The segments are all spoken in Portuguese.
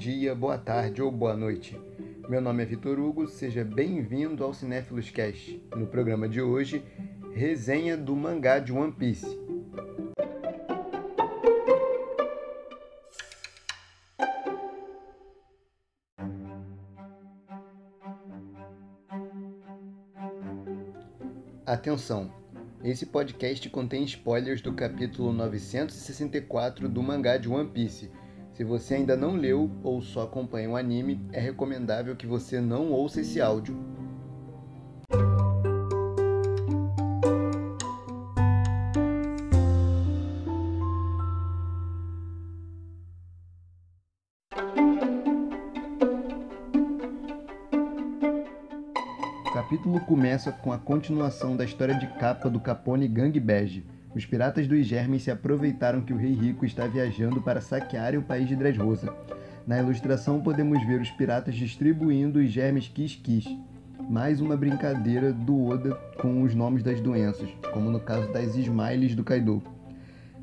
dia, boa tarde ou boa noite. Meu nome é Vitor Hugo, seja bem-vindo ao Cinéfilos Cast. No programa de hoje, resenha do mangá de One Piece. Atenção! Esse podcast contém spoilers do capítulo 964 do mangá de One Piece. Se você ainda não leu ou só acompanha o anime, é recomendável que você não ouça esse áudio. O capítulo começa com a continuação da história de capa do Capone Gang Bege. Os piratas dos Germes se aproveitaram que o Rei Rico está viajando para saquear o país de Dressrosa. Na ilustração podemos ver os piratas distribuindo os germes Kiss. Mais uma brincadeira do Oda com os nomes das doenças, como no caso das Smiles do Kaido.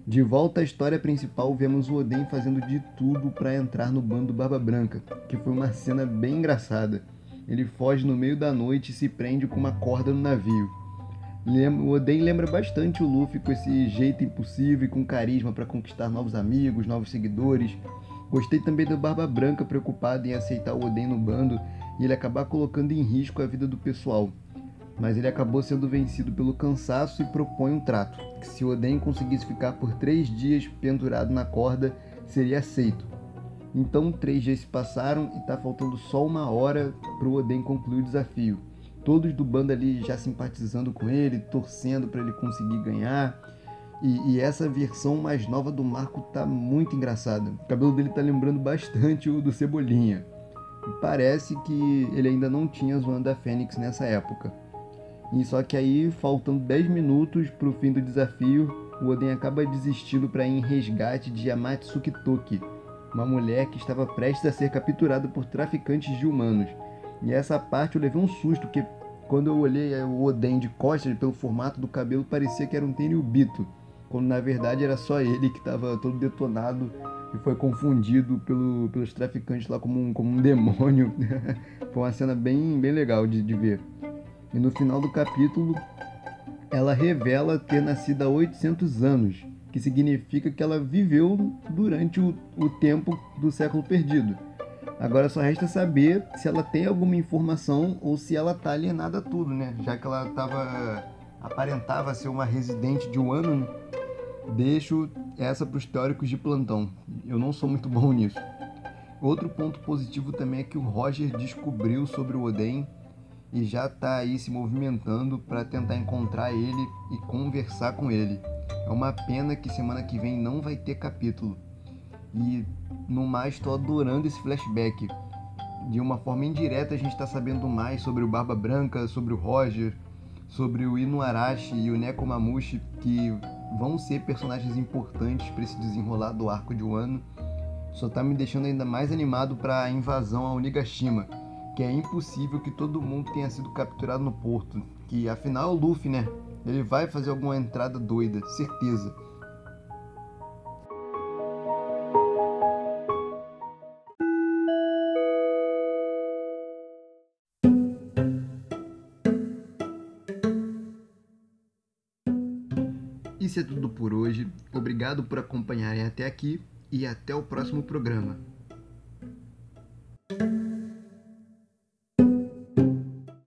De volta à história principal, vemos o Oden fazendo de tudo para entrar no bando Barba Branca, que foi uma cena bem engraçada. Ele foge no meio da noite e se prende com uma corda no navio. O Oden lembra bastante o Luffy com esse jeito impulsivo e com carisma para conquistar novos amigos, novos seguidores. Gostei também do Barba Branca preocupado em aceitar o Oden no bando e ele acabar colocando em risco a vida do pessoal. Mas ele acabou sendo vencido pelo cansaço e propõe um trato, que se Oden conseguisse ficar por três dias pendurado na corda, seria aceito. Então três dias se passaram e está faltando só uma hora para o Oden concluir o desafio. Todos do bando ali já simpatizando com ele, torcendo para ele conseguir ganhar. E, e, essa versão mais nova do Marco tá muito engraçada. O cabelo dele tá lembrando bastante o do Cebolinha. E parece que ele ainda não tinha zoando da Fênix nessa época. E só que aí, faltando 10 minutos pro fim do desafio, o Oden acaba desistindo para ir em resgate de Yamatsuki Toki, uma mulher que estava prestes a ser capturada por traficantes de humanos. E essa parte eu levei um susto, porque quando eu olhei o Oden de costas, pelo formato do cabelo, parecia que era um Tenryubito, quando na verdade era só ele que estava todo detonado e foi confundido pelo, pelos traficantes lá como um, como um demônio. foi uma cena bem, bem legal de, de ver. E no final do capítulo, ela revela ter nascido há 800 anos, que significa que ela viveu durante o, o tempo do século perdido. Agora só resta saber se ela tem alguma informação ou se ela tá alienada a tudo, né? Já que ela tava aparentava ser uma residente de um ano, né? deixo essa para os teóricos de plantão. Eu não sou muito bom nisso. Outro ponto positivo também é que o Roger descobriu sobre o Oden e já está aí se movimentando para tentar encontrar ele e conversar com ele. É uma pena que semana que vem não vai ter capítulo. E no mais estou adorando esse flashback. De uma forma indireta a gente está sabendo mais sobre o Barba Branca, sobre o Roger, sobre o Inuarashi e o Nekomamushi, que vão ser personagens importantes para esse desenrolar do arco de Wano. Só está me deixando ainda mais animado para a invasão a Onigashima que é impossível que todo mundo tenha sido capturado no porto. Que afinal é o Luffy, né? Ele vai fazer alguma entrada doida, certeza. Isso é tudo por hoje. Obrigado por acompanharem até aqui e até o próximo programa.